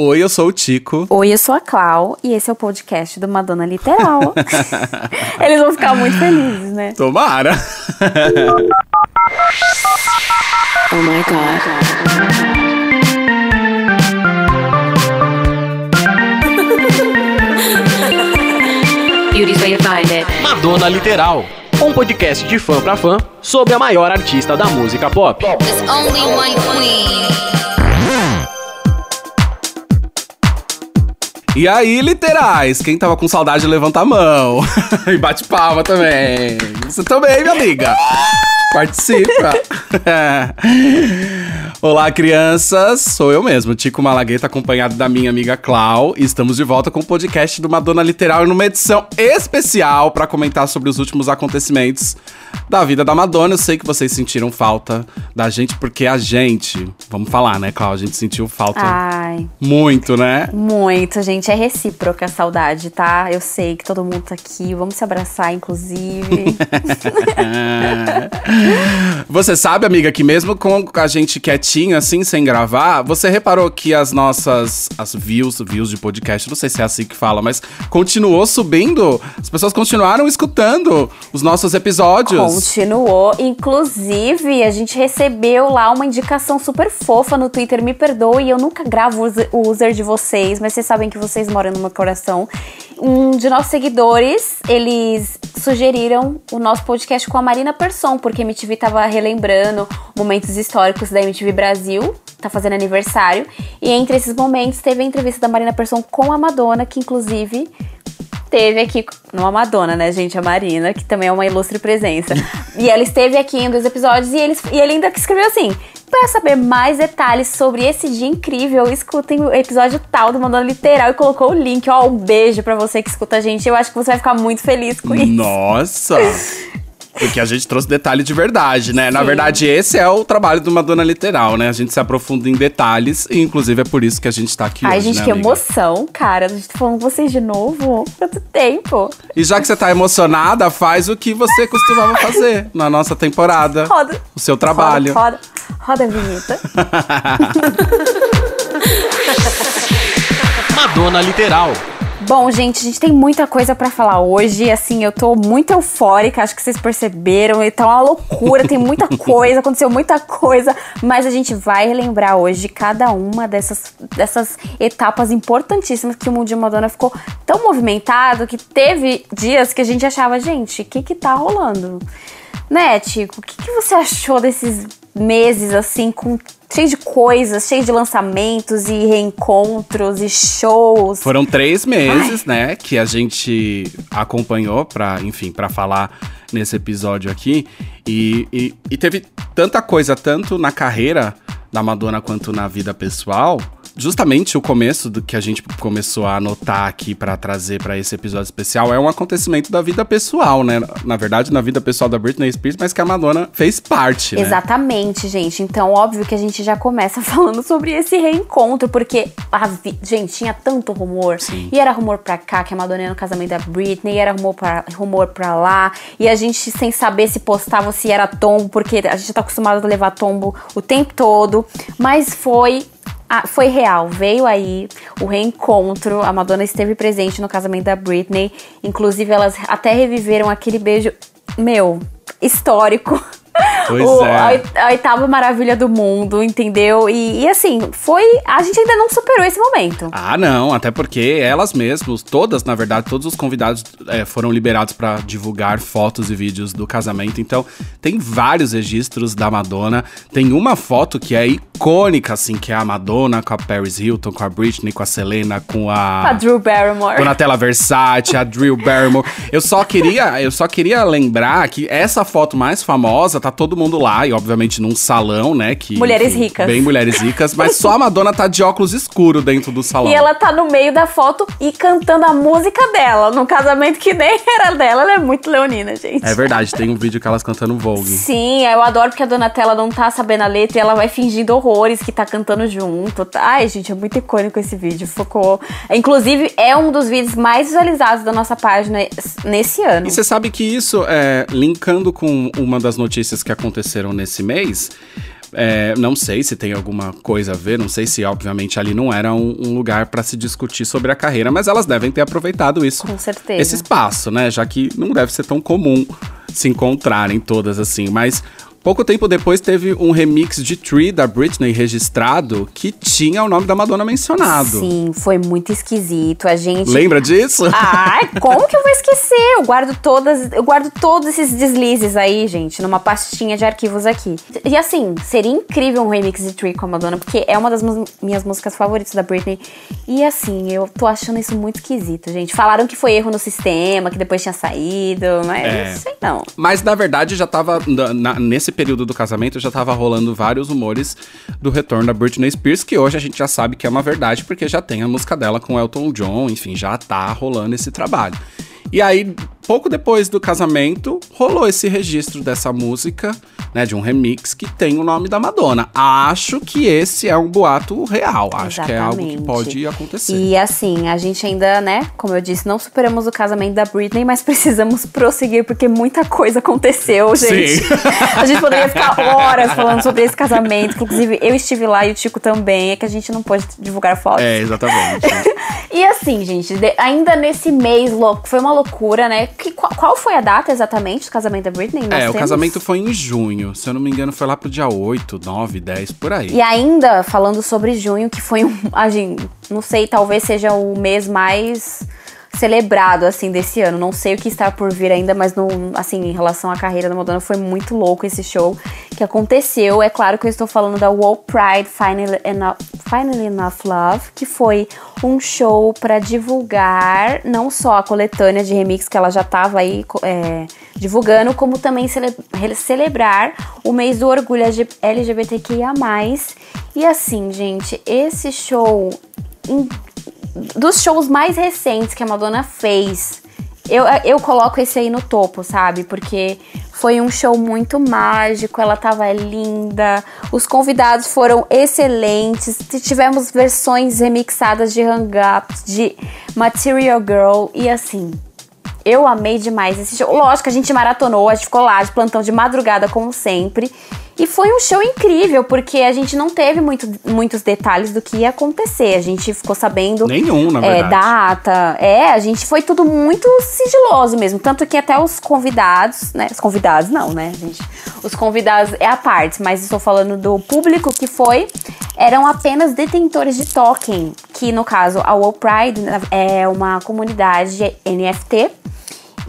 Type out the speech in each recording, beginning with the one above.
Oi, eu sou o Tico. Oi, eu sou a Clau e esse é o podcast do Madonna Literal. Eles vão ficar muito felizes, né? Tomara. oh my god. Madonna Literal. Um podcast de fã pra fã sobre a maior artista da música pop. E aí, literais, quem tava com saudade levanta a mão. e bate palma também. Você também, minha amiga. Participa. Olá, crianças. Sou eu mesmo, Tico Malagueta, acompanhado da minha amiga Clau. E estamos de volta com o podcast do Madonna Literal numa edição especial para comentar sobre os últimos acontecimentos da vida da Madonna. Eu sei que vocês sentiram falta da gente, porque a gente, vamos falar, né, Clau? A gente sentiu falta Ai, muito, né? muito, gente. É recíproca a saudade, tá? Eu sei que todo mundo tá aqui. Vamos se abraçar, inclusive. Você sabe, amiga, que mesmo com a gente quietinho, assim, sem gravar, você reparou que as nossas as views, views de podcast, não sei se é assim que fala, mas continuou subindo. As pessoas continuaram escutando os nossos episódios. Continuou. Inclusive, a gente recebeu lá uma indicação super fofa no Twitter. Me perdoe, eu nunca gravo o user- de vocês, mas vocês sabem que vocês moram no meu coração. Um de nossos seguidores, eles sugeriram o nosso podcast com a Marina Persson, porque MTV tava relembrando momentos históricos da MTV Brasil, tá fazendo aniversário. E entre esses momentos teve a entrevista da Marina Persson com a Madonna, que inclusive teve aqui, não a Madonna, né, gente, a Marina, que também é uma ilustre presença. e ela esteve aqui em um dos episódios e, eles, e ele ainda escreveu assim: para saber mais detalhes sobre esse dia incrível, escutem o episódio tal do Madonna Literal e colocou o link. Ó, um beijo pra você que escuta a gente. Eu acho que você vai ficar muito feliz com isso. Nossa! Porque a gente trouxe detalhe de verdade, né? Na Sim. verdade, esse é o trabalho de uma dona literal, né? A gente se aprofunda em detalhes e, inclusive, é por isso que a gente tá aqui Ai, hoje, gente, né, que amiga? emoção, cara. A gente tá falando com vocês de novo. Quanto tempo? E já que você tá emocionada, faz o que você costumava fazer na nossa temporada. Roda. O seu trabalho. Roda, roda, roda a vinheta. Madonna Literal. Bom, gente, a gente tem muita coisa pra falar hoje. Assim, eu tô muito eufórica, acho que vocês perceberam. Tá uma loucura, tem muita coisa, aconteceu muita coisa. Mas a gente vai relembrar hoje cada uma dessas, dessas etapas importantíssimas que o mundo de Madonna ficou tão movimentado que teve dias que a gente achava, gente, o que que tá rolando? Né, Tico? O que, que você achou desses meses, assim, com cheio de coisas, cheio de lançamentos e reencontros e shows? Foram três meses, né, que a gente acompanhou pra, enfim, pra falar nesse episódio aqui. E, e, e teve tanta coisa, tanto na carreira da Madonna quanto na vida pessoal. Justamente o começo do que a gente começou a anotar aqui pra trazer pra esse episódio especial é um acontecimento da vida pessoal, né? Na verdade, na vida pessoal da Britney Spears, mas que a Madonna fez parte, né? Exatamente, gente. Então, óbvio que a gente já começa falando sobre esse reencontro, porque, a gente, tinha tanto rumor. Sim. E era rumor pra cá, que a Madonna ia no casamento da Britney, e era rumor pra, rumor pra lá. E a gente sem saber se postava ou se era tombo, porque a gente tá acostumado a levar tombo o tempo todo. Mas foi. Ah, foi real, veio aí o reencontro. A Madonna esteve presente no casamento da Britney. Inclusive, elas até reviveram aquele beijo, meu, histórico. Pois O- é. a a oitava maravilha do mundo, entendeu? E, e assim, foi. A gente ainda não superou esse momento. Ah, não, até porque elas mesmas, todas, na verdade, todos os convidados é, foram liberados pra divulgar fotos e vídeos do casamento. Então, tem vários registros da Madonna. Tem uma foto que é icônica, assim, que é a Madonna com a Paris Hilton, com a Britney, com a Selena, com a. A Drew Barrymore. Donatella Versace, a Drew Barrymore. Eu só queria, eu só queria lembrar que essa foto mais famosa tá todo mundo lá e obviamente num salão, né, que Mulheres ricas. Bem mulheres ricas, mas só a Madonna tá de óculos escuro dentro do salão. E ela tá no meio da foto e cantando a música dela, num casamento que nem era dela. Ela é muito leonina, gente. É verdade, tem um vídeo que elas cantando Vogue. Sim, eu adoro porque a Donatella não tá sabendo a letra e ela vai fingindo horrores que tá cantando junto. Ai, gente, é muito icônico esse vídeo. Focou. Inclusive, é um dos vídeos mais visualizados da nossa página nesse ano. E você sabe que isso, é, linkando com uma das notícias que aconteceram nesse mês, É, não sei se tem alguma coisa a ver, não sei se, obviamente, ali não era um, um lugar para se discutir sobre a carreira, mas elas devem ter aproveitado isso. Com certeza. Esse espaço, né? Já que não deve ser tão comum se encontrarem todas assim. Mas Pouco tempo depois teve um remix de Tree da Britney registrado que tinha o nome da Madonna mencionado. Sim, foi muito esquisito. A gente. Lembra disso? Ai, como que eu vou esquecer? Eu guardo todas, eu guardo todos esses deslizes aí, gente, numa pastinha de arquivos aqui. E assim, seria incrível um remix de Tree com a Madonna, porque é uma das minhas músicas favoritas da Britney. E assim, eu tô achando isso muito esquisito, gente. Falaram que foi erro no sistema, que depois tinha saído, mas É. não sei não. Mas na verdade já tava. na- na- nesse período do casamento já tava rolando vários rumores do retorno da Britney Spears, que hoje a gente já sabe que é uma verdade, porque já tem a música dela com Elton John, enfim, já tá rolando esse trabalho. E aí, pouco depois do casamento, rolou esse registro dessa música, né, de um remix que tem o nome da Madonna. Acho que esse é um boato real, acho que é algo que Exatamente. pode acontecer. E assim, a gente ainda, né, como eu disse, não superamos o casamento da Britney, mas precisamos prosseguir porque muita coisa aconteceu, gente. A gente poderia ficar horas falando sobre esse casamento. Inclusive, eu estive lá e o Tico também. É que a gente não pode divulgar fotos. É, exatamente. E assim, gente, ainda nesse mês louco, foi uma loucura, né? Que, qual, qual foi a data exatamente do casamento da Britney? Nós é, o temos? casamento foi em junho. Se eu não me engano, foi lá pro dia 8, 9, 10, por aí. E ainda falando sobre junho, que foi um. A gente, não sei, talvez seja o mês mais celebrado, assim, desse ano. Não sei o que está por vir ainda, mas, no, assim, em relação à carreira da Madonna, foi muito louco esse show que aconteceu. É claro que eu estou falando da World Pride Finally Enough, Finally Enough Love, que foi um show para divulgar não só a coletânea de remix que ela já estava aí é, divulgando, como também cele celebrar o mês do orgulho LGBTQIA+. E assim, gente, esse show dos shows mais recentes que a Madonna fez, eu, eu coloco esse aí no topo, sabe? Porque foi um show muito mágico, ela tava linda, os convidados foram excelentes, tivemos versões remixadas de Hang Up, de Material Girl, e assim, eu amei demais esse show. Lógico a gente maratonou, a gente ficou lá de plantão de madrugada, como sempre. E foi um show incrível, porque a gente não teve muito, muitos detalhes do que ia acontecer. A gente ficou sabendo. Nenhum, na é, verdade. data. É, a gente foi tudo muito sigiloso mesmo. Tanto que até os convidados, né? Os convidados não, né, gente? Os convidados é a parte, mas estou falando do público que foi. Eram apenas detentores de token, que no caso a World Pride é uma comunidade NFT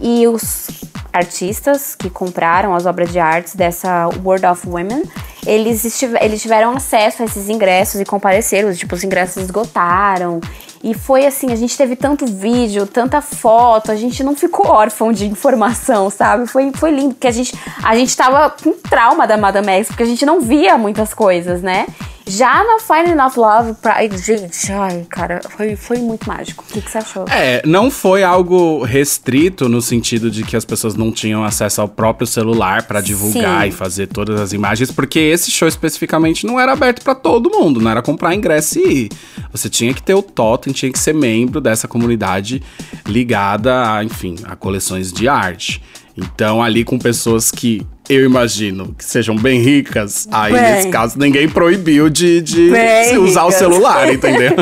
e os artistas que compraram as obras de artes dessa World of Women, eles, eles tiveram acesso a esses ingressos e compareceram, tipo, os ingressos esgotaram. E foi assim, a gente teve tanto vídeo, tanta foto, a gente não ficou órfão de informação, sabe? Foi, foi lindo, porque a gente, a gente tava com trauma da Madame X, porque a gente não via muitas coisas, né? Já na Finding Enough Love, Pride, gente, ai, cara, foi, foi muito mágico. O que, que você achou? É, não foi algo restrito no sentido de que as pessoas não tinham acesso ao próprio celular pra divulgar Sim. e fazer todas as imagens, porque esse show especificamente não era aberto pra todo mundo, não era comprar ingresso e ir. Você tinha que ter o totem, tinha que ser membro dessa comunidade ligada, a, enfim, a coleções de arte. Então, ali com pessoas que eu imagino que sejam bem ricas, aí Bem. nesse caso ninguém proibiu de, de usar o ricas. celular, entendeu?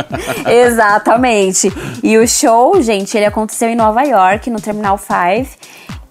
Exatamente. E o show, gente, ele aconteceu em Nova York, no Terminal 5.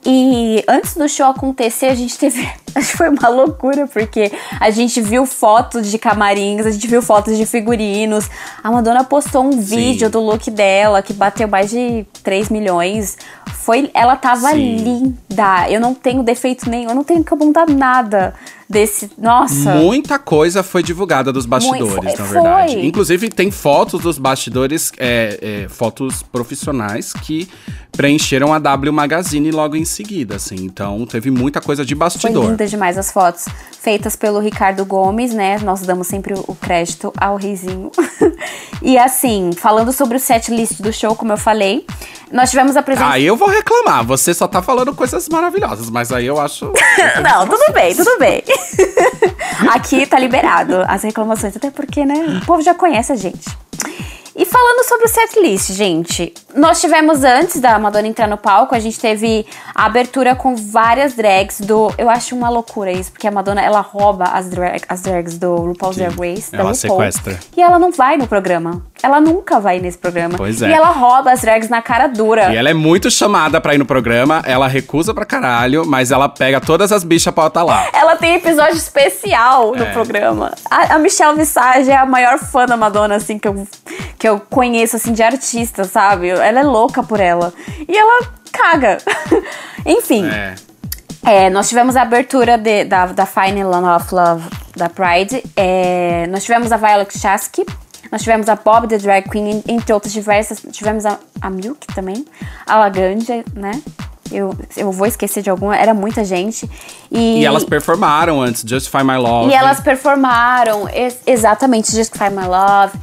E antes do show acontecer, a gente teve. Acho que foi uma loucura, porque a gente viu fotos de camarins, a gente viu fotos de figurinos. A Madonna postou um vídeo do look dela, que bateu mais de 3 milhões. Foi, ela tava Sim. linda. Eu não tenho defeito nenhum, eu não tenho que apontar nada desse. Nossa. Muita coisa foi divulgada dos bastidores, Muito- na foi. verdade. Inclusive, tem fotos dos bastidores, é, é, fotos profissionais que preencheram a W Magazine logo em seguida, assim. Então, teve muita coisa de Foi bastidor. linda demais as fotos feitas pelo Ricardo Gomes, né? Nós damos sempre o- crédito ao Reizinho. e assim, falando sobre o set list do show, como eu falei, nós tivemos a presença. Aí eu vou reclamar. Você só tá falando coisas maravilhosas, mas aí eu acho. Não, tudo bem, tudo bem. Aqui tá liberado as reclamações, até porque, né? O povo já conhece a gente. E falando sobre o setlist, gente, nós tivemos antes da Madonna entrar no palco, a gente teve a abertura com várias drags do. Eu acho uma loucura isso, porque a Madonna ela rouba as, drag, as drags do RuPaul's Drag Race. ela RuPaul, sequestra. E ela não vai no programa. Ela nunca vai nesse programa. Pois é. E ela rouba as drags na cara dura. E ela é muito chamada pra ir no programa, ela recusa pra caralho, mas ela pega todas as bichas pra estar lá. Ela tem episódio especial no É. programa. A, a Michelle Visage é a maior fã da Madonna, assim, que eu, que eu conheço, assim, de artista, sabe? Ela é louca por ela. E ela caga. Enfim, É. é, nós tivemos a abertura de- da, da Final of Love da Pride. É, nós tivemos a Violet Chachki. Nós tivemos a Bob the Drag Queen, en- entre outras diversas. Tivemos a, a Milk também. A Laganja, né? Eu, eu vou esquecer de alguma. Era muita gente. E, E elas performaram antes, Justify My Love. e elas performaram, ex- exatamente, Justify My Love.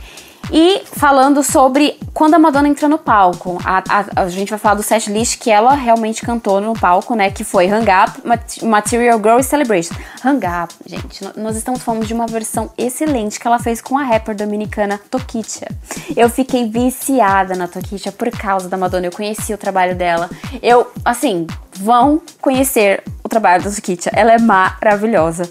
E falando sobre quando a Madonna entra no palco. A, a- a gente vai falar do set list que ela realmente cantou no palco, né? Que foi Hang Up, Mat- Material Girl e Celebration. Hang Up, gente, nós estamos falando de uma versão excelente que ela fez com a rapper dominicana Toquicha. Eu fiquei viciada na Toquicha por causa da Madonna. Eu conheci o trabalho dela. Eu, assim, vão conhecer o trabalho da Toquicha. Ela é maravilhosa.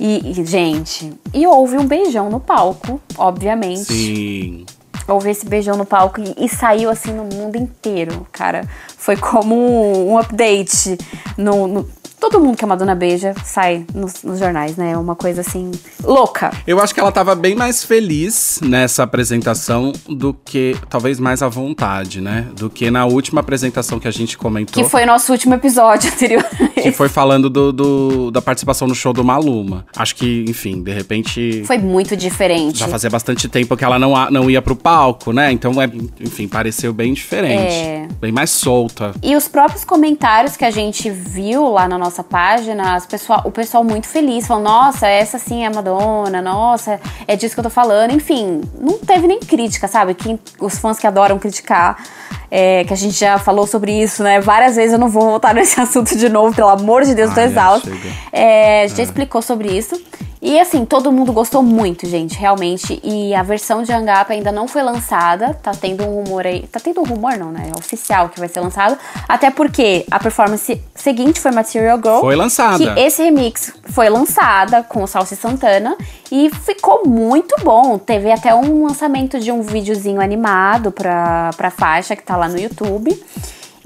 E, e, gente, e houve um beijão no palco, obviamente. Sim. Houve esse beijão no palco e, e saiu assim no mundo inteiro, cara. Foi como um, um update no, no- Todo mundo que a Madonna beija sai nos, nos jornais, né? É uma coisa assim louca. Eu acho que ela tava bem mais feliz nessa apresentação do que, talvez mais à vontade, né? Do que na última apresentação que a gente comentou. Que foi o nosso último episódio anterior. que foi falando do, do- da participação no show do Maluma. Acho que, enfim, de repente. Foi muito diferente. Já fazia bastante tempo que ela não, não ia pro palco, né? Então, é, enfim, pareceu bem diferente. É. Bem mais solta. E os próprios comentários que a gente viu lá na nossa página, as pessoal, o pessoal muito feliz, falando, nossa, essa sim é a Madonna, nossa, é disso que eu tô falando. Enfim, não teve nem crítica, sabe? Quem, os fãs que adoram criticar, é, que a gente já falou sobre isso, né? Várias vezes eu não vou voltar nesse assunto de novo, pelo amor de Deus, tô Ai, é, exausta. chega. É, a gente já explicou sobre isso. E assim, todo mundo gostou muito, gente, realmente. E a versão de Hang Up ainda não foi lançada. Tá tendo um rumor aí. Tá tendo um rumor, não, né? É oficial que vai ser lançado. Até porque a performance seguinte foi Material Girl. Foi lançada. Que esse remix foi lançada com o Salsi Santana. E ficou muito bom. Teve até um lançamento de um videozinho animado pra, pra faixa que tá lá no YouTube.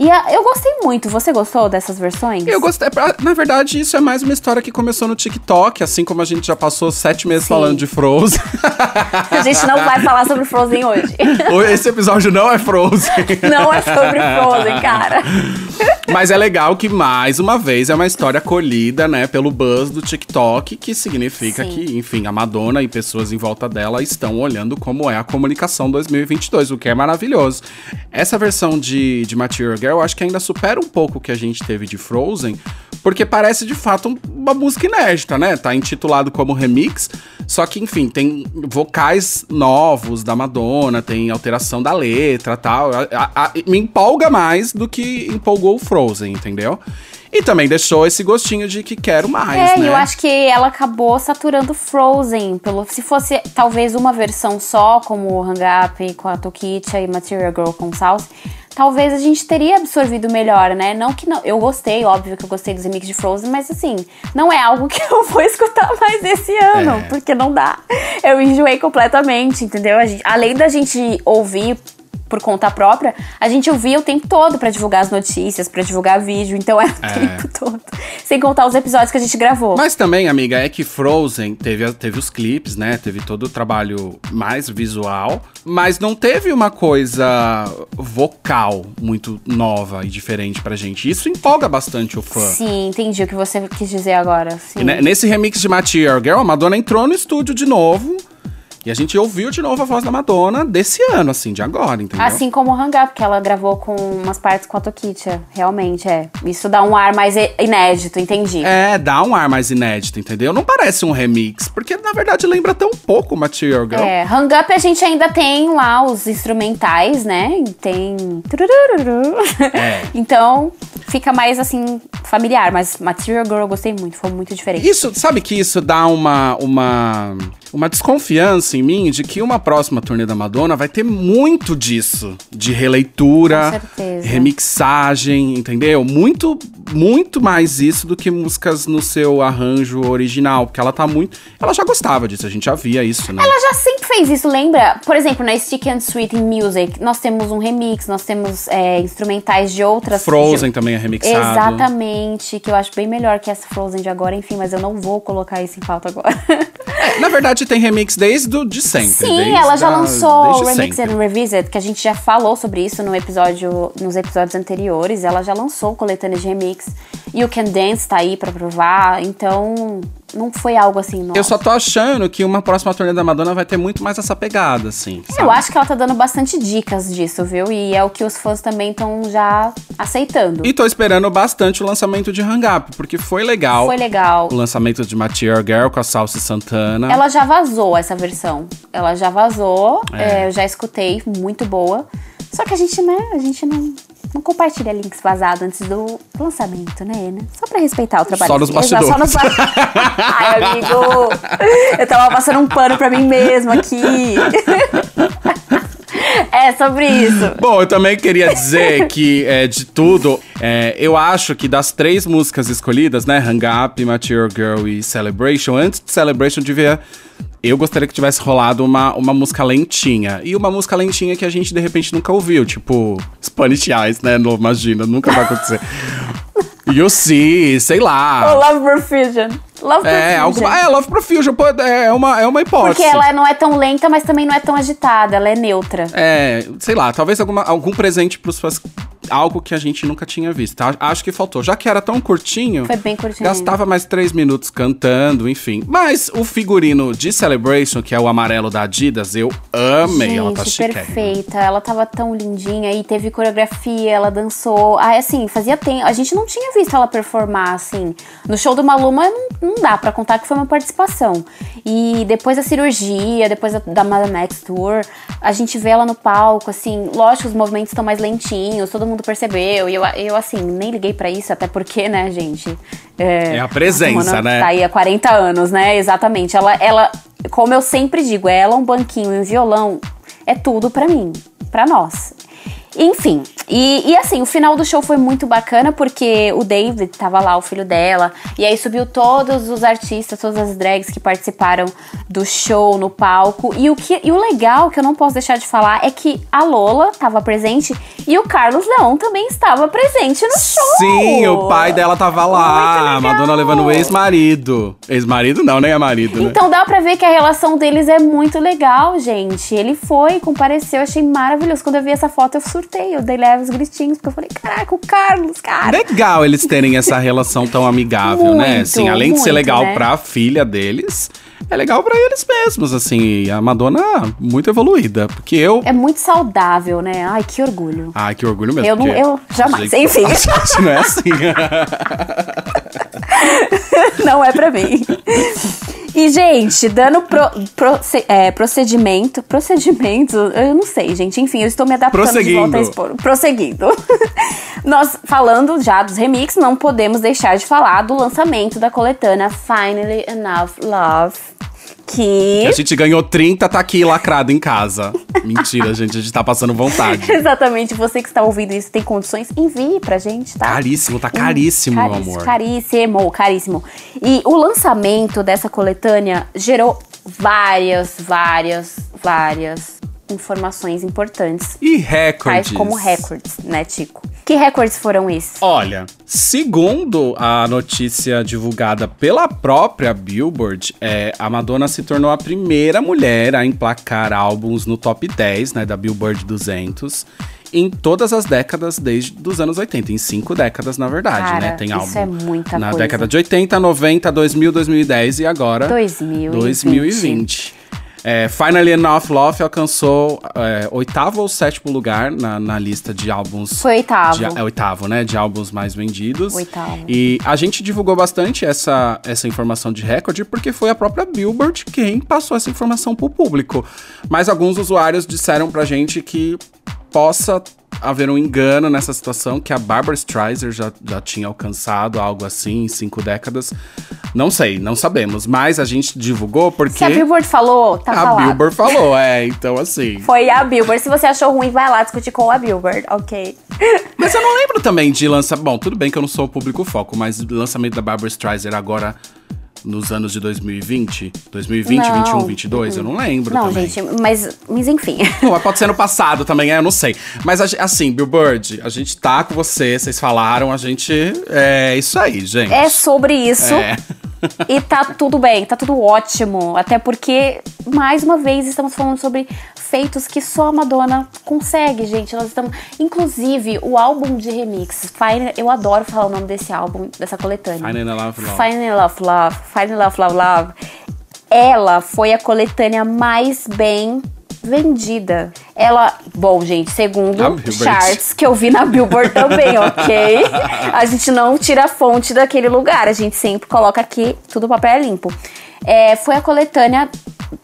E a- eu gostei muito. Você gostou dessas versões? Eu gostei. pra- Na verdade, isso é mais uma história que começou no TikTok, assim como a gente já passou sete meses Sim. falando de Frozen. A gente não vai falar sobre Frozen hoje. Esse episódio não é Frozen. Não é sobre Frozen, cara. Mas é legal que, mais uma vez, é uma história colhida, né, pelo buzz do TikTok, que significa Sim. que, enfim, a Madonna e pessoas em volta dela estão olhando como é a comunicação 2022, o que é maravilhoso. Essa versão de, de Material Girl, eu acho que ainda supera um pouco o que a gente teve de Frozen, porque parece de fato um- uma música inédita, né? Tá intitulado como remix, só que, enfim, tem vocais novos da Madonna, tem alteração da letra tal. A- a- a- me empolga mais do que empolgou o Frozen, entendeu? E também deixou esse gostinho de que quero mais, É, né? e eu acho que ela acabou saturando Frozen. Pelo, se fosse talvez uma versão só, como o Hang Up com a Tokicha e Material Girl com Salsa, talvez a gente teria absorvido melhor, né? Não que não. Eu gostei, óbvio que eu gostei dos remixes de Frozen, mas assim, não é algo que eu vou escutar mais esse ano, É. porque não dá. Eu enjoei completamente, entendeu? Gente- além da gente ouvir por conta própria, a gente ouvia o tempo todo pra divulgar as notícias, pra divulgar vídeo, então é o É. tempo todo. Sem contar os episódios que a gente gravou. Mas também, amiga, é que Frozen teve, teve os clipes, né? Teve todo o trabalho mais visual, mas não teve uma coisa vocal muito nova e diferente pra gente. Isso empolga bastante o fã. Sim, entendi o que você quis dizer agora. Nesse remix de Material Girl, a Madonna entrou no estúdio de novo. E a gente ouviu de novo a voz da Madonna desse ano, assim, de agora, entendeu? Assim como o Hang Up, que ela gravou com umas partes com a Tokicha. Realmente, é. Isso dá um ar mais inédito, entendi. É, dá um ar mais inédito, entendeu? Não parece um remix, porque na verdade lembra tão pouco Material Girl. É, Hang Up a gente ainda tem lá os instrumentais, né? Tem. É. Então, fica mais assim, familiar. Mas Material Girl eu gostei muito, foi muito diferente. Isso, sabe que isso dá uma, uma, uma desconfiança em mim de que uma próxima turnê da Madonna vai ter muito disso. De releitura, remixagem, entendeu? Muito, muito mais isso do que músicas no seu arranjo original. Porque ela tá muito. Ela já gostava disso, a gente já via isso, né? Ela já sempre fez isso, lembra? Por exemplo, na Stick and Sweet in Music, nós temos um remix, nós temos é, instrumentais de outras. Frozen de- também é remixado. Exatamente, que eu acho bem melhor que essa Frozen de agora, enfim, mas eu não vou colocar isso em pauta agora. Na verdade, tem remix desde o de sempre. Sim, ela já a- lançou Remix sempre. and Revisit, que a gente já falou sobre isso no episódio, nos episódios anteriores. Ela já lançou coletânea de remix. You Can Dance tá aí pra provar, então não foi algo assim, nossa. Eu só tô achando que uma próxima turnê da Madonna vai ter muito mais essa pegada, assim. Eu acho que ela tá dando bastante dicas disso, viu? E é o que os fãs também estão já aceitando. E tô esperando bastante o lançamento de Hang Up, porque foi legal. Foi legal. O lançamento de Material Girl com a Salsa Santana. Ela já vazou essa versão. Ela já vazou, É. é, eu já escutei, muito boa. Só que a gente, né, a gente não, não compartilha links vazados antes do lançamento, né, né? Só pra respeitar o trabalho. Só nos Exato, Só nos ba- Ai, amigo! Eu tava passando um pano pra mim mesma aqui. É sobre isso. Bom, eu também queria dizer que, é, de tudo, é, eu acho que das três músicas escolhidas, né, Hang Up, Material Girl e Celebration, antes de Celebration devia... Eu gostaria que tivesse rolado uma, uma música lentinha. E uma música lentinha que a gente, de repente, nunca ouviu. Tipo, Spanish Eyes, né? Não, imagina, nunca vai acontecer. You See, sei lá. O Love Profusion. Love É, Profusion. alguma, é, Love Profusion, pô, é uma, é uma hipótese. Porque ela não é tão lenta, mas também não é tão agitada. Ela é neutra. É, sei lá, talvez alguma, algum presente pros fãs. Algo que a gente nunca tinha visto. tá? Acho que faltou. Já que era tão curtinho. Foi bem curtinho. Gastava mais três minutos cantando, enfim. Mas o figurino de Celebration, que é o amarelo da Adidas, eu amei. Gente, ela tá chique. perfeita. Ela tava tão lindinha e teve coreografia, ela dançou. Ah, assim, fazia tempo. A gente não tinha visto ela performar, assim. No show do Maluma não, não dá pra contar que foi uma participação. E depois da cirurgia, depois da, da Madame X Tour, a gente vê ela no palco, assim. Lógico, os movimentos estão mais lentinhos, todo mundo percebeu. E eu, eu assim, nem liguei pra isso, até porque, né, gente. É a presença, Mano, né? Tá aí há 40 anos, né? Exatamente. Ela, ela, como eu sempre digo, ela, um banquinho e um violão é tudo pra mim, pra nós. Enfim, e, e assim, o final do show foi muito bacana porque o David tava lá, o filho dela, e aí subiu todos os artistas, todas as drags que participaram do show no palco. E o, que, e o legal que eu não posso deixar de falar é que a Lola tava presente e o Carlos Leão também estava presente no show. Sim, o pai dela tava lá. Madonna levando o ex-marido. Ex-marido não, nem é marido, né? Então dá pra ver que a relação deles é muito legal, gente. Ele foi, compareceu, eu achei maravilhoso. Quando eu vi essa foto, eu surtei, eu dei leves gritinhos, porque eu falei, caraca, o Carlos, cara. Legal eles terem essa relação tão amigável, né? Muito, Assim, além de ser muito, legal né? pra filha deles, é legal pra eles mesmos, assim. A Madonna muito evoluída, porque eu É muito saudável, né? Ai, que orgulho. Ai, que orgulho mesmo. Eu não- eu jamais, enfim. A gente não é assim. Não é pra mim. E, gente, dando pro- proce- é, procedimento. Procedimento? Eu não sei, gente. Enfim, eu estou me adaptando de volta a expor. Prosseguindo. Nós, falando já dos remix, não podemos deixar de falar do lançamento da coletânea Finally Enough Love. Que. a gente ganhou 30, tá aqui lacrado em casa. Mentira, gente, a gente tá passando vontade. Exatamente, você que está ouvindo isso tem condições, envie pra gente, tá? Caríssimo, tá caríssimo, meu Caríssimo, amor. Caríssimo, caríssimo. E o lançamento dessa coletânea gerou várias, várias, várias informações importantes. E recordes. Tais como records, né, Tico? Que recordes foram esses? Olha, segundo a notícia divulgada pela própria Billboard, é, a Madonna se tornou a primeira mulher a emplacar álbuns no top 10 né, da Billboard 200 em todas as décadas desde os anos 80, em cinco décadas na verdade, Cara, né? Tem isso álbum é muita na coisa. década de 80, 90, 2000, 2010 e agora 2020. 2020. É, Finally Enough Love alcançou é, oitavo ou sétimo lugar na, na lista de álbuns Foi oitavo. de- é oitavo, né? De álbuns mais vendidos. Oitavo. E a gente divulgou bastante essa, essa informação de recorde porque foi a própria Billboard quem passou essa informação pro público. Mas alguns usuários disseram pra gente que possa haver um engano nessa situação, que a Barbara Streisand já, já tinha alcançado algo assim em cinco décadas. Não sei, não sabemos, mas a gente divulgou porque Se a Billboard falou, tá a falado. Billboard falou, é, então assim. Foi a Billboard. Se você achou ruim, vai lá discutir com a Billboard, ok? Mas eu não lembro também de lançar. Bom, tudo bem que eu não sou o público foco, mas o lançamento da Barbara Streisand agora nos anos de 2020, 2020, Não. 21, 22, eu não lembro Não, também. gente, mas, mas enfim. Não, pode ser no passado também, é, eu não sei. Mas assim, Billboard, a gente tá com você, vocês falaram, a gente. É isso aí, gente. É sobre isso. É. E tá tudo bem, tá tudo ótimo. Até porque, mais uma vez, estamos falando sobre feitos que só a Madonna consegue, gente. Nós estamos. Inclusive, o álbum de remix. Fine, eu adoro falar o nome desse álbum, dessa coletânea. Fine Love, Love. Fine Love Love. Fine Love Love Love. Ela foi a coletânea mais bem vendida. Ela, bom, gente, segundo charts que eu vi na Billboard também, ok? A gente não tira a fonte daquele lugar, a gente sempre coloca aqui tudo papel limpo. É, foi a coletânea,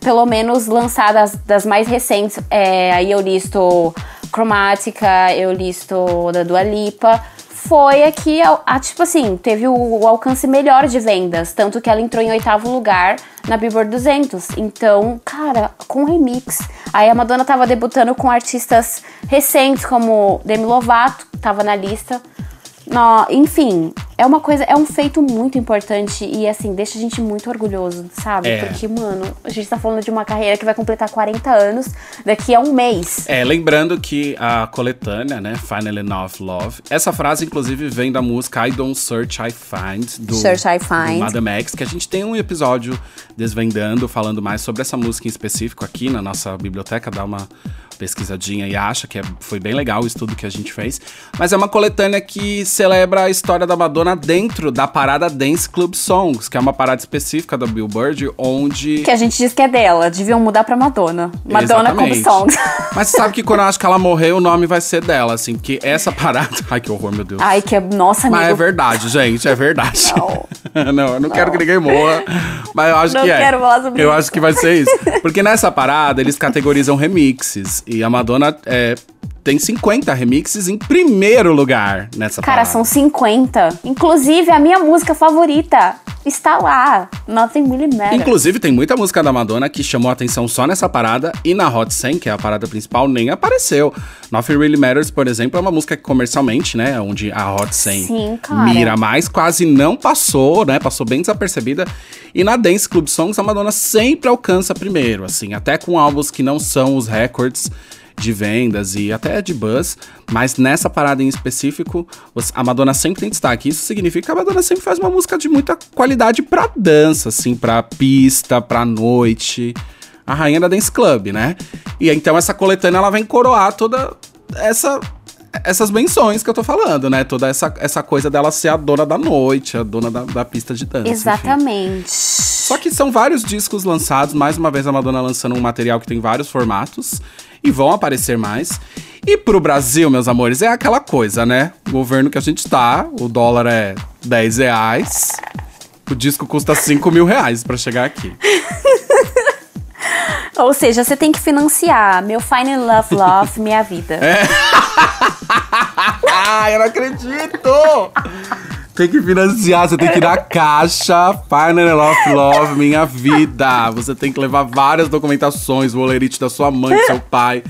pelo menos lançada das, mais recentes. É, aí eu listo Chromatica, eu listo da Dua Lipa. Foi a que, a, tipo assim, teve o, o alcance melhor de vendas. Tanto que ela entrou em oitavo lugar na Billboard 200. Então, cara, com remix. Aí a Madonna tava debutando com artistas recentes, como Demi Lovato, tava na lista. Nó, enfim, é uma coisa, é um feito muito importante e assim, deixa a gente muito orgulhoso, sabe? É. Porque, mano, a gente tá falando de uma carreira que vai completar 40 anos daqui a um mês. É, lembrando que a coletânea, né, Finally Enough Love, essa frase inclusive vem da música I Don't Search, I Find, do, Search, I Find. do Madame X, que a gente tem um episódio desvendando, falando mais sobre essa música em específico aqui na nossa biblioteca, dá uma pesquisadinha e acha que é- foi bem legal o estudo que a gente fez. Mas é uma coletânea que celebra a história da Madonna dentro da parada Dance Club Songs, que é uma parada específica da Billboard, onde... Que a gente diz que é dela, deviam mudar pra Madonna. Madonna Club Exatamente. Songs. Mas você sabe que quando eu acho que ela morrer, o nome vai ser dela, assim, porque essa parada. Ai, que horror, meu Deus. Ai, que é. Nossa, amigo. Mas é verdade, gente, é verdade. Não. Não, eu não, quero que ninguém morra, mas eu acho Não que é. eu acho que vai ser isso. Porque nessa parada, eles categorizam remixes. E a Madonna é, tem 50 remixes em primeiro lugar nessa Cara, parada. são 50. Inclusive, a minha música favorita está lá. Nothing Really Matters. Inclusive, tem muita música da Madonna que chamou a atenção só nessa parada e na Hot 100, que é a parada principal, nem apareceu. Nothing Really Matters, por exemplo, é uma música que comercialmente, né, onde a Hot 100 Sim, mira mais, quase não passou, né, passou bem desapercebida. E na Dance Club Songs, a Madonna sempre alcança primeiro, assim, até com álbuns que não são os records de vendas e até de buzz, mas nessa parada em específico, a Madonna sempre tem destaque. Isso significa que a Madonna sempre faz uma música de muita qualidade pra dança, assim, pra pista, pra noite. A rainha da Dance Club, né? E então essa coletânea ela vem coroar toda essa essas menções que eu tô falando, né? Toda essa, essa coisa dela ser a dona da noite, a dona da, da pista de dança. enfim. Exatamente. Só que são vários discos lançados, mais uma vez a Madonna lançando um material que tem vários formatos e vão aparecer mais. E pro Brasil, meus amores, é aquela coisa, né? O governo que a gente tá, o dólar é 10 reais, o disco custa 5 mil reais pra chegar aqui. Ou seja, você tem que financiar meu Fine Love Love, minha vida. É. Ai, eu não acredito! Tem que financiar, você tem que ir na caixa, Final Love Love, minha vida. Você tem que levar várias documentações, o olerite da sua mãe, do seu pai,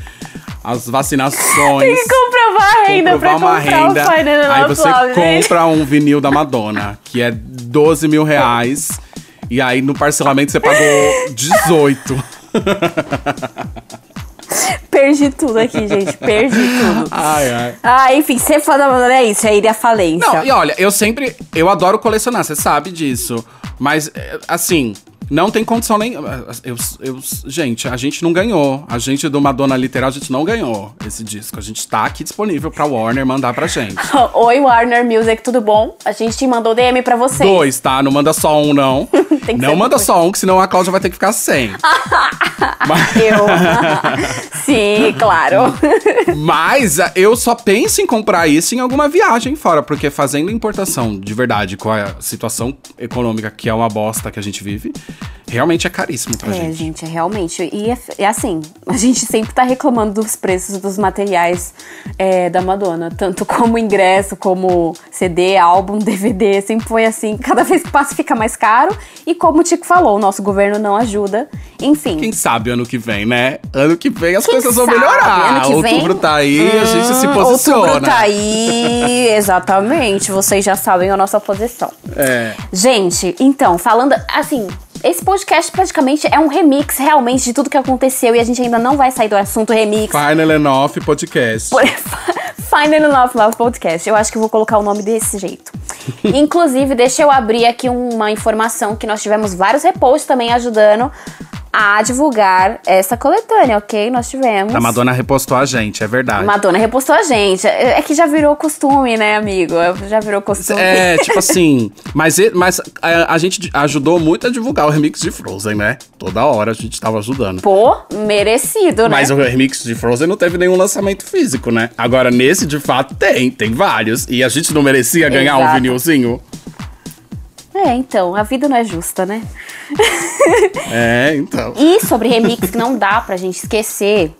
as vacinações. Tem que comprovar a renda pra comprovar comprar o Fine Aí Love você Love. gente. compra um vinil da Madonna, que é 12 mil reais. E aí no parcelamento você pagou 18. Perdi tudo aqui, gente. Perdi tudo. Ai, ai. Ah, enfim, ser fã da Madonna é isso, é ir à falência. Não, e olha, eu sempre. Eu adoro colecionar, você sabe disso. Mas, é, assim. Não tem condição nem. Eu, eu- gente, a gente não ganhou. A gente do Madonna Literal, a gente não ganhou esse disco. A gente tá aqui disponível pra Warner mandar pra gente. Oi, Warner Music, tudo bom? A gente mandou DM pra vocês. Dois, tá? Não manda só um, não. Tem que não manda só um, que senão a Cláudia vai ter que ficar sem. Mas- Eu. Sim, claro. Mas ah, eu só penso em comprar isso em alguma viagem fora, porque fazendo importação de verdade com a situação econômica que é uma bosta que a gente vive, realmente é caríssimo pra É, gente. gente, é realmente. E é, é assim, a gente sempre tá reclamando dos preços dos materiais é, da Madonna. Tanto como ingresso, como CD, álbum, DVD. Sempre foi assim. Cada vez que passa fica mais caro. E como o Tico falou, o nosso governo não ajuda. Enfim. Quem sabe ano que vem, né? Ano que vem as Quem coisas vão sabe? melhorar. Ano Outubro tá aí, a gente se Hum, posiciona. Outubro tá aí, exatamente. Vocês já sabem a nossa posição. É. Gente, então, falando assim, esse podcast praticamente é um remix realmente de tudo que aconteceu e a gente ainda não vai sair do assunto remix. Final Off Podcast. Final Love Love Podcast. Eu acho que vou colocar o nome desse jeito. Inclusive, deixa eu abrir aqui uma informação que nós tivemos vários reposts também ajudando a divulgar essa coletânea, ok? Nós tivemos. A Madonna repostou a gente, é verdade. Madonna repostou a gente. É é que já virou costume, né, amigo? Já virou costume. É, tipo assim, mas, mas a, a gente ajudou muito a divulgar o remix de Frozen, né? Toda hora a gente tava ajudando. Pô, merecido, né? Mas o remix de Frozen não teve nenhum lançamento físico, né? Agora, nesse, de fato, tem. Tem vários. E a gente não merecia ganhar um Exato. vinilzinho? É, então, a vida não é justa, né? É, então. E sobre remix que não dá pra gente esquecer,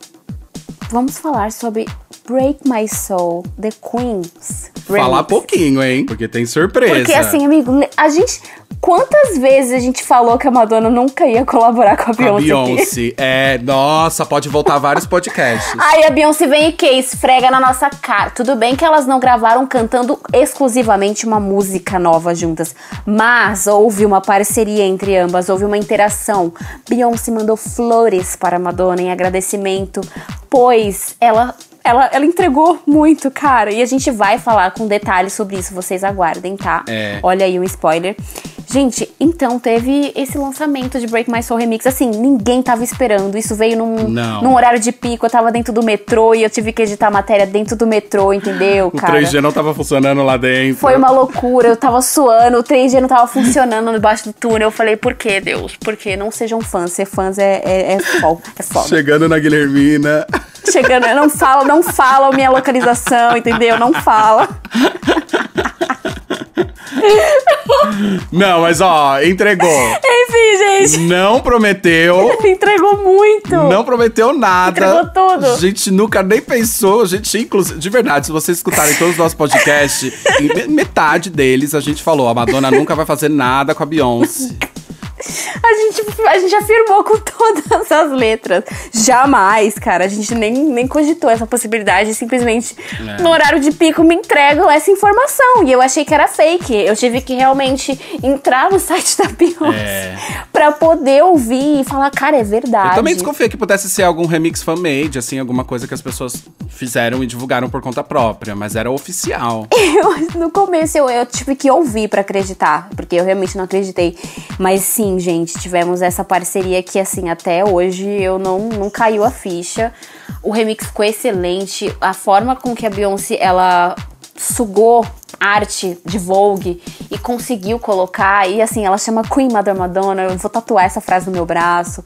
vamos falar sobre Break My Soul, The Queens. Falar remix. pouquinho, hein? Porque tem surpresa. Porque assim, amigo, a gente. Quantas vezes a gente falou que a Madonna nunca ia colaborar com a Com a Beyoncé? Beyoncé. É, nossa, pode voltar vários podcasts. Aí a Beyoncé vem e que esfrega na nossa cara. Tudo bem que elas não gravaram cantando exclusivamente uma música nova juntas, mas houve uma parceria entre ambas, houve uma interação. Beyoncé mandou flores para a Madonna em agradecimento, pois ela ela, ela entregou muito, cara. E a gente vai falar com detalhes sobre isso, vocês aguardem, tá? É. Olha aí um spoiler. Gente, então teve esse lançamento de Break My Soul Remix. Assim, ninguém tava esperando. Isso veio num, Não. num horário de pico. Eu tava dentro do metrô e eu tive que editar a matéria dentro do metrô, entendeu, O cara? 3G não tava funcionando lá dentro. Foi uma loucura, eu tava suando, o 3G não tava funcionando debaixo do túnel. Eu falei, por que, Deus? Por que? Não sejam fãs, ser fãs é, é, é, fo- é foda. Chegando na Guilhermina. Chegando, não fala, não fala a minha localização, entendeu? Não fala. Não, mas ó, entregou. Enfim, gente, Não prometeu. entregou muito. Não prometeu nada. Entregou tudo. A gente nunca nem pensou. A gente, inclusive, de verdade, se vocês escutarem todos os nossos podcasts, metade deles a gente falou: a Madonna nunca vai fazer nada com a Beyoncé. A gente, a gente afirmou com todas as letras. Jamais, cara. A gente nem, nem cogitou essa possibilidade. Simplesmente, É. no horário de pico, me entregam essa informação. E eu achei que era fake. Eu tive que realmente entrar no site da Beyoncé É. pra poder ouvir e falar, cara, é verdade. Eu também desconfiei que pudesse ser algum remix fan-made, assim, alguma coisa que as pessoas fizeram e divulgaram por conta própria, mas era oficial. Eu, no começo eu, eu tive que ouvir pra acreditar, porque eu realmente não acreditei. Mas sim, gente, tivemos essa parceria que, assim, até hoje eu não, não caiu a ficha. O remix ficou excelente. A forma com que a Beyoncé, ela sugou arte de Vogue e conseguiu colocar. E assim, ela chama Queen Mother Madonna. Eu vou tatuar essa frase no meu braço.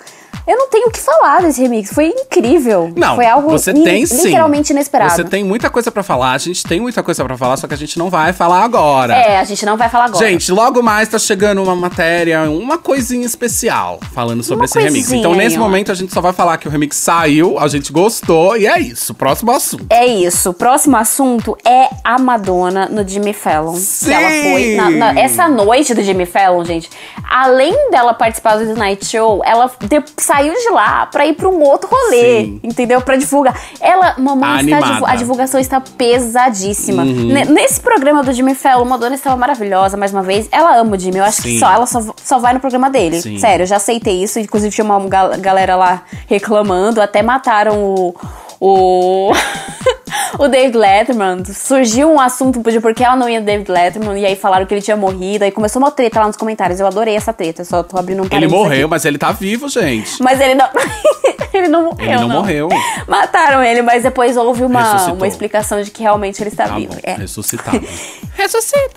Eu não tenho o que falar desse remix. Foi incrível. Não, Foi algo você tem sim. literalmente inesperado. Você tem muita coisa pra falar, a gente tem muita coisa pra falar, só que a gente não vai falar agora. É, a gente não vai falar agora. Gente, logo mais tá chegando uma matéria, uma coisinha especial falando sobre Uma esse remix. Então, nesse momento, a gente só vai falar que o remix saiu, a gente gostou e é isso. Próximo assunto. É isso. O próximo assunto é a Madonna no Jimmy Fallon. Sim! Que ela foi. na- na- essa noite do Jimmy Fallon, gente, além dela participar do The Night Show, ela de- saiu de lá pra ir pra um outro rolê. Sim. Entendeu? Pra divulgar. Ela, mamãe, está Animada. divu- a divulgação está pesadíssima. Uhum. Ne- Nesse programa do Jimmy Fallon, Madonna estava maravilhosa mais uma vez. Ela ama o Jimmy. Eu acho Sim. que só ela só, só vai no programa dele. Sim. Sério, eu já aceitei isso. Inclusive, tinha uma gal- galera lá reclamando. Até mataram o. O. o David Letterman. Surgiu um assunto de por que ela não ia David Letterman. E aí falaram que ele tinha morrido. Aí começou uma treta lá nos comentários. Eu adorei essa treta. Só tô abrindo um Ele morreu, aqui. mas ele tá vivo, gente. Mas ele não. ele não morreu. Ele não morreu. Mataram ele, mas depois houve uma, Ressuscitou. uma explicação de que realmente ele está Tá vivo. É. ressuscitado.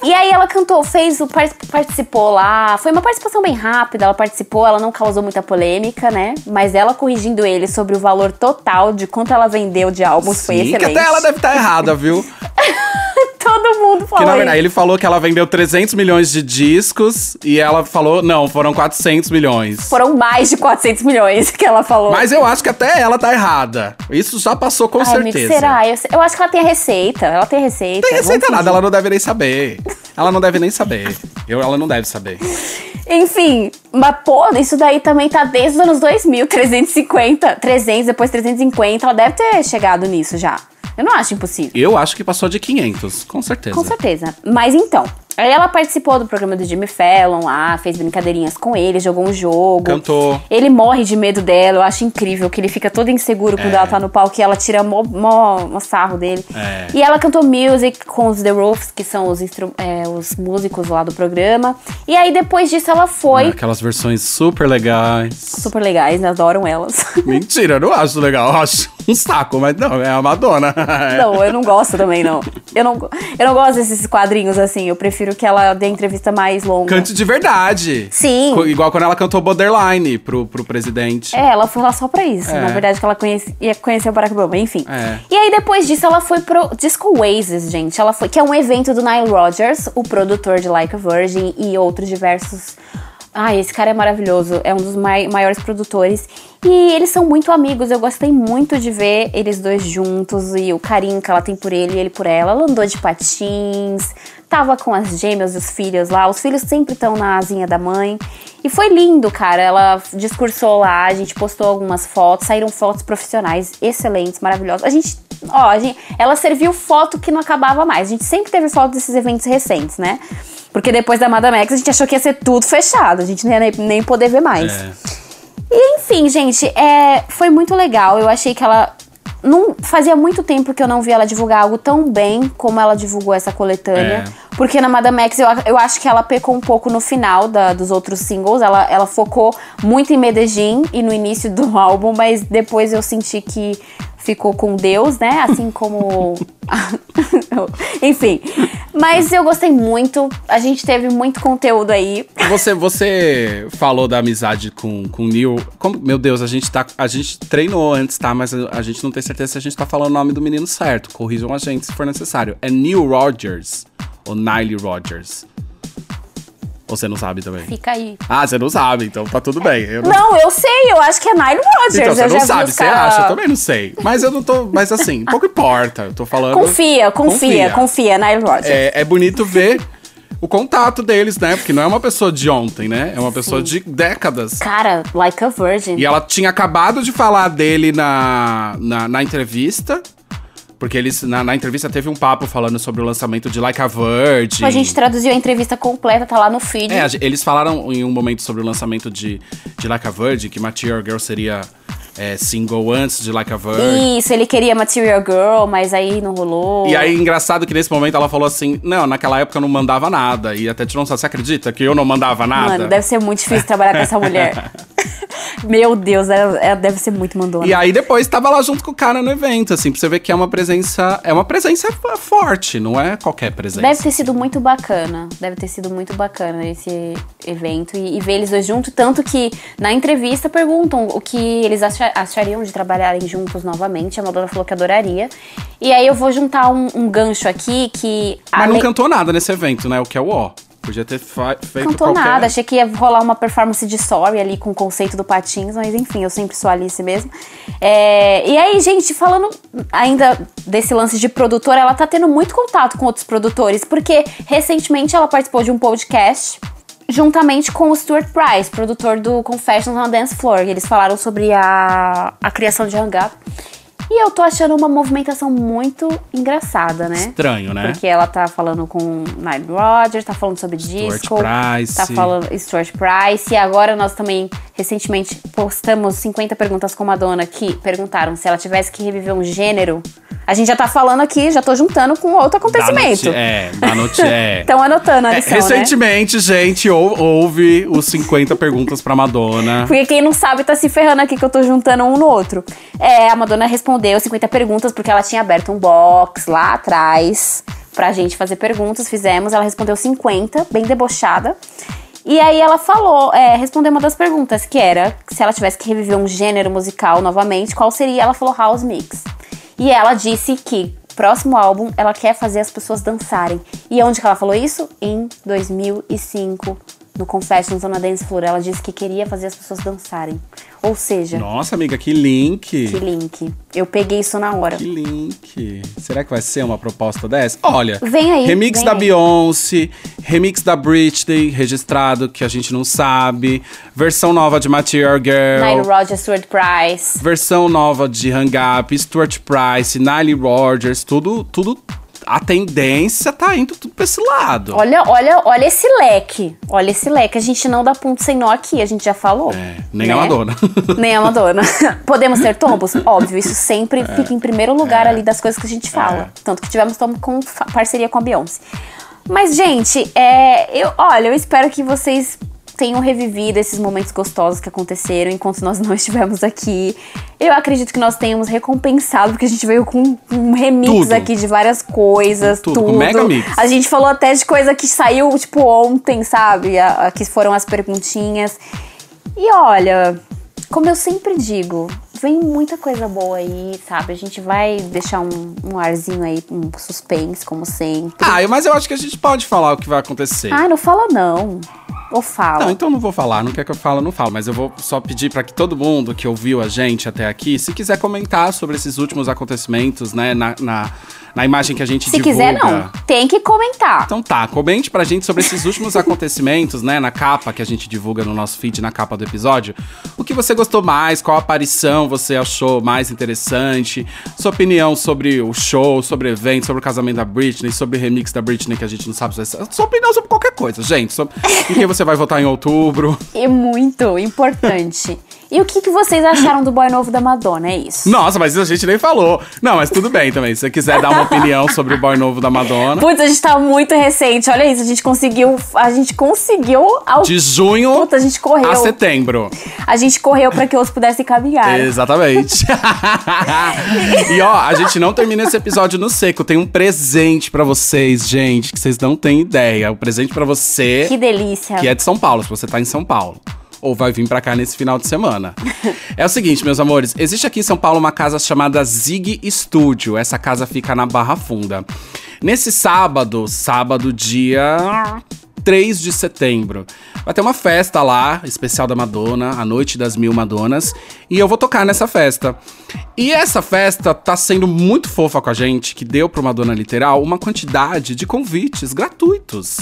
E aí ela cantou, fez, o par- participou lá. Foi uma participação bem rápida, ela participou, ela não causou muita polêmica, né? Mas ela corrigindo ele sobre o valor total de quanto ela vendeu de álbuns foi Sim, que excelente. até ela deve estar errada, viu? Todo mundo falou Que na verdade ele falou que ela vendeu 300 milhões de discos e ela falou, não, foram 400 milhões. Foram mais de 400 milhões que ela falou. Mas eu acho que até ela tá errada. Isso já passou com Ai, amigo, certeza. será? Eu, eu acho que ela tem a receita. Ela tem receita. Tem receita nada, ela não deve nem saber. Ela não deve nem saber. Eu, ela não deve saber. Enfim, mas pô, isso daí também tá desde os anos 2000, 350, 300, depois 350, ela deve ter chegado nisso já. Eu não acho impossível. Eu acho que passou de 500, com certeza. Com certeza. Mas então, aí ela participou do programa do Jimmy Fallon lá, fez brincadeirinhas com ele, jogou um jogo. Cantou. Ele morre de medo dela, eu acho incrível que ele fica todo inseguro quando ela tá no palco e ela tira mó, mó, mó sarro dele. É. E ela cantou music com os The Roofs, que são os, é, os músicos lá do programa. E aí depois disso ela foi. Aquelas versões super legais. Super legais, né? adoram elas. Mentira, eu não acho legal. Eu acho um saco, mas não, é a Madonna. Não, eu não gosto também, não. Eu não, eu não gosto desses quadrinhos assim. Eu prefiro que ela dê entrevista mais longa. Cante de verdade. Sim. Co- Igual quando ela cantou Borderline pro, pro presidente. É, ela foi lá só pra isso. É. Na verdade, que ela conhece, ia conhecer o Barack Obama, enfim. É. E aí, depois disso, ela foi pro Disco Oasis, gente. Ela foi, que é um evento do Nile Rodgers, o produtor de Like a Virgin e outros diversos. Ai, esse cara é maravilhoso. É um dos mai- maiores produtores. E eles são muito amigos. Eu gostei muito de ver eles dois juntos e o carinho que ela tem por ele e ele por ela. Ela andou de patins, tava com as gêmeas e os filhos lá. Os filhos sempre estão na asinha da mãe. E foi lindo, cara. Ela discursou lá, a gente postou algumas fotos, saíram fotos profissionais excelentes, maravilhosas. A gente, ó, a gente, ela serviu foto que não acabava mais. A gente sempre teve foto desses eventos recentes, né? Porque depois da Madame X a gente achou que ia ser tudo fechado, a gente não ia nem, nem poder ver mais. É. E enfim, gente, é, foi muito legal. Eu achei que ela. Não, fazia muito tempo que eu não vi ela divulgar algo tão bem como ela divulgou essa coletânea. É. Porque na Madame X eu, eu acho que ela pecou um pouco no final da- dos outros singles. Ela, ela focou muito em Medellín e no início do álbum, mas depois eu senti que ficou com Deus, né? Assim como. Enfim. Mas eu gostei muito. A gente teve muito conteúdo aí. Você, você falou da amizade com, com o Neil. Como- meu Deus, a gente, tá, a gente treinou antes, tá? Mas a, a gente não tem certeza se a gente tá falando o nome do menino certo. Corrijam a gente se for necessário. É Neil Rogers ou Nile Rogers? Ou você não sabe também? Fica aí. Ah, você não sabe, então tá tudo bem. Eu não- Não, eu sei, eu acho que é Nile Rodgers. então, você não sabe, você cara- acha? Eu também não sei. Mas eu não tô. Mas assim, pouco importa. Eu tô falando. Confia, confia, confia, Nile Rodgers. É, é bonito ver o contato deles, né? Porque não é uma pessoa de ontem, né? É uma pessoa de décadas. Cara, like a virgin. E ela tinha acabado de falar dele na, na, na entrevista. Porque eles, na, na entrevista teve um papo falando sobre o lançamento de Like a Virgin. A gente traduziu a entrevista completa, tá lá no feed. É, eles falaram em um momento sobre o lançamento de, de Like a Virgin, que Material Girl seria é, single antes de Like a Virgin. Isso, ele queria Material Girl, mas aí não rolou. E aí, engraçado que nesse momento ela falou assim: Não, naquela época eu não mandava nada. E até tirou um Você acredita que eu não mandava nada? Mano, deve ser muito difícil trabalhar com essa mulher. Meu Deus, ela, ela deve ser muito mandona. E aí depois tava lá junto com o cara no evento, assim, pra você ver que é uma presença. É uma presença forte, não é qualquer presença. Deve ter sido muito bacana. Deve ter sido muito bacana esse evento e, e ver eles dois juntos. Tanto que na entrevista perguntam o que eles acha- achariam de trabalharem juntos novamente. A Madonna falou que adoraria. E aí eu vou juntar um, um gancho aqui que. Mas não além- cantou nada nesse evento, né? O que é o ó. Podia ter feito cantou qualquer... nada, achei que ia rolar uma performance de story ali com o conceito do patins, mas enfim, eu sempre sou Alice mesmo. É, e aí, gente, falando ainda desse lance de produtora, ela tá tendo muito contato com outros produtores, porque recentemente ela participou de um podcast juntamente com o Stuart Price, produtor do Confessions on the Dance Floor. E eles falaram sobre a, a criação de Hang Up. E eu tô achando uma movimentação muito engraçada, né? Estranho, né? Porque ela tá falando com Nile Rodgers, tá falando sobre disco. Price. Tá falando Stuart Price. E agora nós também, recentemente, postamos 50 perguntas com Madonna que perguntaram se ela tivesse que reviver um gênero. A gente já tá falando aqui, já tô juntando com outro acontecimento. é, da noti- é. Estão anotando a É, lição, né? recentemente, gente, ou, houve os 50 perguntas pra Madonna. Porque quem não sabe tá se ferrando aqui que eu tô juntando um no outro. É, a Madonna respondeu 50 perguntas porque ela tinha aberto um box lá atrás pra gente fazer perguntas. Fizemos, ela respondeu 50, bem debochada. E aí ela falou, é, respondeu uma das perguntas, que era se ela tivesse que reviver um gênero musical novamente, qual seria? Ela falou house mix. E ela disse que próximo álbum ela quer fazer as pessoas dançarem. E onde que ela falou isso? Em 2005, no Confessions on a Dance Floor. Ela disse que queria fazer as pessoas dançarem. Ou seja, Nossa, amiga, que link. que link. Eu peguei isso na hora. Que link. Será que vai ser uma proposta dessa? Olha, Vem aí, remix vem da aí. Beyoncé, remix da Britney, registrado, que a gente não sabe, versão nova de Material Girl, Nile Rodgers, Stuart Price. versão nova de Hang Up, Stuart Price, Nile Rodgers, tudo, tudo, a tendência tá indo tudo pra esse lado. Olha, olha, olha esse leque. Olha esse leque. A gente não dá ponto sem nó aqui, a gente já falou. É, nem né? a Madonna. Nem a Madonna. Podemos ter tombos? Óbvio, isso sempre É. fica em primeiro lugar ali das coisas que a gente fala. Tanto que tivemos tombo com parceria com a Beyoncé. Mas, gente, é, eu, olha, eu espero que vocês tenham revivido esses momentos gostosos que aconteceram enquanto nós não estivemos aqui. Eu acredito que nós tenhamos recompensado, porque a gente veio com um remix Tudo. aqui de várias coisas, Tudo, tudo. mega mix. A gente falou até de coisa que saiu, tipo, ontem, sabe? A, a que foram as perguntinhas. E olha, como eu sempre digo, vem muita coisa boa aí, sabe? A gente vai deixar um, um arzinho aí, um suspense, como sempre. Ah, mas eu acho que a gente pode falar o que vai acontecer. Ai, não fala não. Ou fala. Não, então não vou falar, não quer que eu fale, não falo, mas eu vou só pedir pra que todo mundo que ouviu a gente até aqui, se quiser comentar sobre esses últimos acontecimentos, né, na, na, na imagem que a gente Se divulga. quiser, não. Tem que comentar. Então tá, comente pra gente sobre esses últimos acontecimentos, né, na capa que a gente divulga no nosso feed, na capa do episódio. O que você gostou mais, qual aparição você achou mais interessante, sua opinião sobre o show, sobre o evento, sobre o casamento da Britney, sobre o remix da Britney que a gente não sabe se vai ser. Sua opinião sobre qualquer coisa, gente. Sobre... em quem você vai votar em outubro. É muito importante. E o que, que vocês acharam do boy novo da Madonna? É isso. Nossa, mas isso a gente nem falou. Não, mas tudo bem também. Se você quiser dar uma opinião sobre o boy novo da Madonna. Putz, a gente tá muito recente. Olha isso, a gente conseguiu. A gente conseguiu. Ao... De junho Puta, a gente correu. a setembro. A gente correu pra que outros pudessem caminhar. Exatamente. e ó, a gente não termina esse episódio no seco. Tem um presente pra vocês, gente, que vocês não têm ideia. O presente pra você, Que delícia. que é de São Paulo, se você tá em São Paulo. Ou vai vir pra cá nesse final de semana. é o seguinte, meus amores. Existe aqui em São Paulo uma casa chamada Zig Studio. Essa casa fica na Barra Funda. Nesse sábado, sábado, dia 3 de setembro. Vai ter uma festa lá, especial da Madonna, a Noite das Mil Madonas, e eu vou tocar nessa festa. E essa festa tá sendo muito fofa com a gente, que deu pro Madonna Literal uma quantidade de convites gratuitos.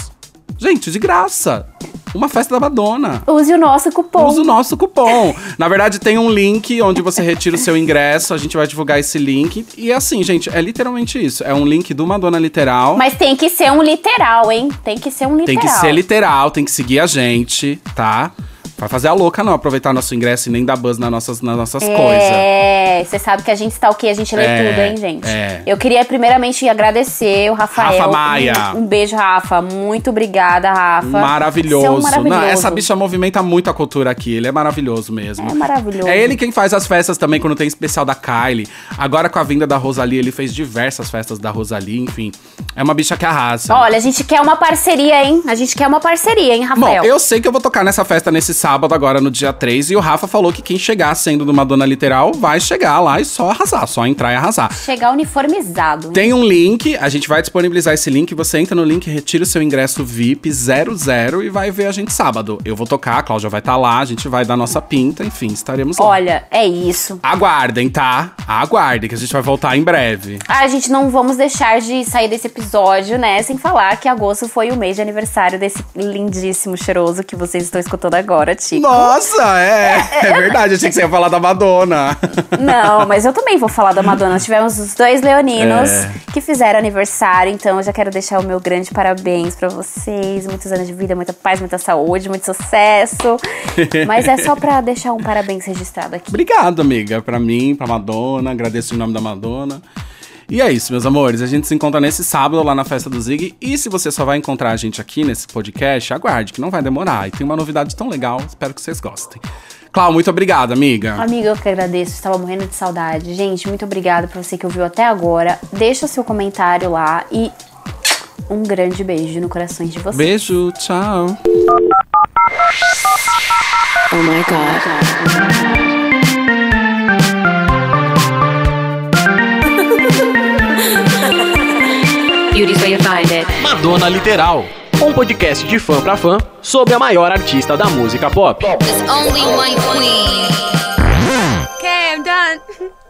Gente, de graça. Uma festa da Madonna. Use o nosso cupom. Usa o nosso cupom. Na verdade, tem um link onde você retira o seu ingresso. A gente vai divulgar esse link. E assim, gente, é literalmente isso. É um link do Madonna Literal. Mas tem que ser um literal, hein? Tem que ser um Tem literal. que ser literal, tem que seguir a gente, tá? Vai fazer a louca, não. Aproveitar nosso ingresso e nem dar buzz nas nossas, nas nossas coisas. É, você sabe que a gente está o quê? A gente lê É, tudo, hein, gente? é. Eu queria primeiramente agradecer o Rafael. Rafa Maia. Um, um beijo, Rafa. Muito obrigada, Rafa. Maravilhoso. É um maravilhoso. Não, essa bicha movimenta muito a cultura aqui. Ele é maravilhoso mesmo. É maravilhoso. É ele quem faz as festas também quando tem especial da Kylie. Agora com a vinda da Rosalie, ele fez diversas festas da Rosalie, enfim. É uma bicha que arrasa. Olha, a gente quer uma parceria, hein? A gente quer uma parceria, hein, Bom, Rafael? eu sei que eu vou tocar nessa festa nesse sábado, agora no dia 3, e o Rafa falou que quem chegar sendo de Madonna Literal vai chegar lá e só arrasar, só entrar e arrasar. Chegar uniformizado. Tem um link, a gente vai disponibilizar esse link. Você entra no link, retira o seu ingresso VIP 00 e vai ver a gente sábado. Eu vou tocar, a Cláudia vai estar lá, a gente vai dar nossa pinta, enfim, estaremos lá. Olha, é isso. Aguardem, tá? Aguardem, que a gente vai voltar em breve. Ah, gente, não vamos deixar de sair desse episódio, né? Sem falar que agosto foi o mês de aniversário desse lindíssimo, cheiroso que vocês estão escutando agora, Tico. Nossa, é, é verdade, achei que você ia falar da Madonna. Não, mas eu também vou falar da Madonna. Tivemos os dois leoninos É. que fizeram aniversário, então eu já quero deixar o meu grande parabéns pra vocês. Muitos anos de vida, muita paz, muita saúde, muito sucesso. Mas é só pra deixar um parabéns registrado aqui. Obrigado, amiga, pra mim, pra Madonna, agradeço em nome da Madonna. E é isso, meus amores. A gente se encontra nesse sábado lá na festa do Zig. E se você só vai encontrar a gente aqui nesse podcast, aguarde, que não vai demorar. E tem uma novidade tão legal, espero que vocês gostem. Clau, muito obrigado, amiga. Amiga, eu que agradeço, estava morrendo de saudade. Gente, muito obrigada por você que ouviu até agora. Deixa o seu comentário lá e um grande beijo no coração de vocês. Beijo, tchau. Oh my god. Madonna Literal, um podcast de fã pra fã sobre a maior artista da música pop. There's only one queen. Okay, I'm done.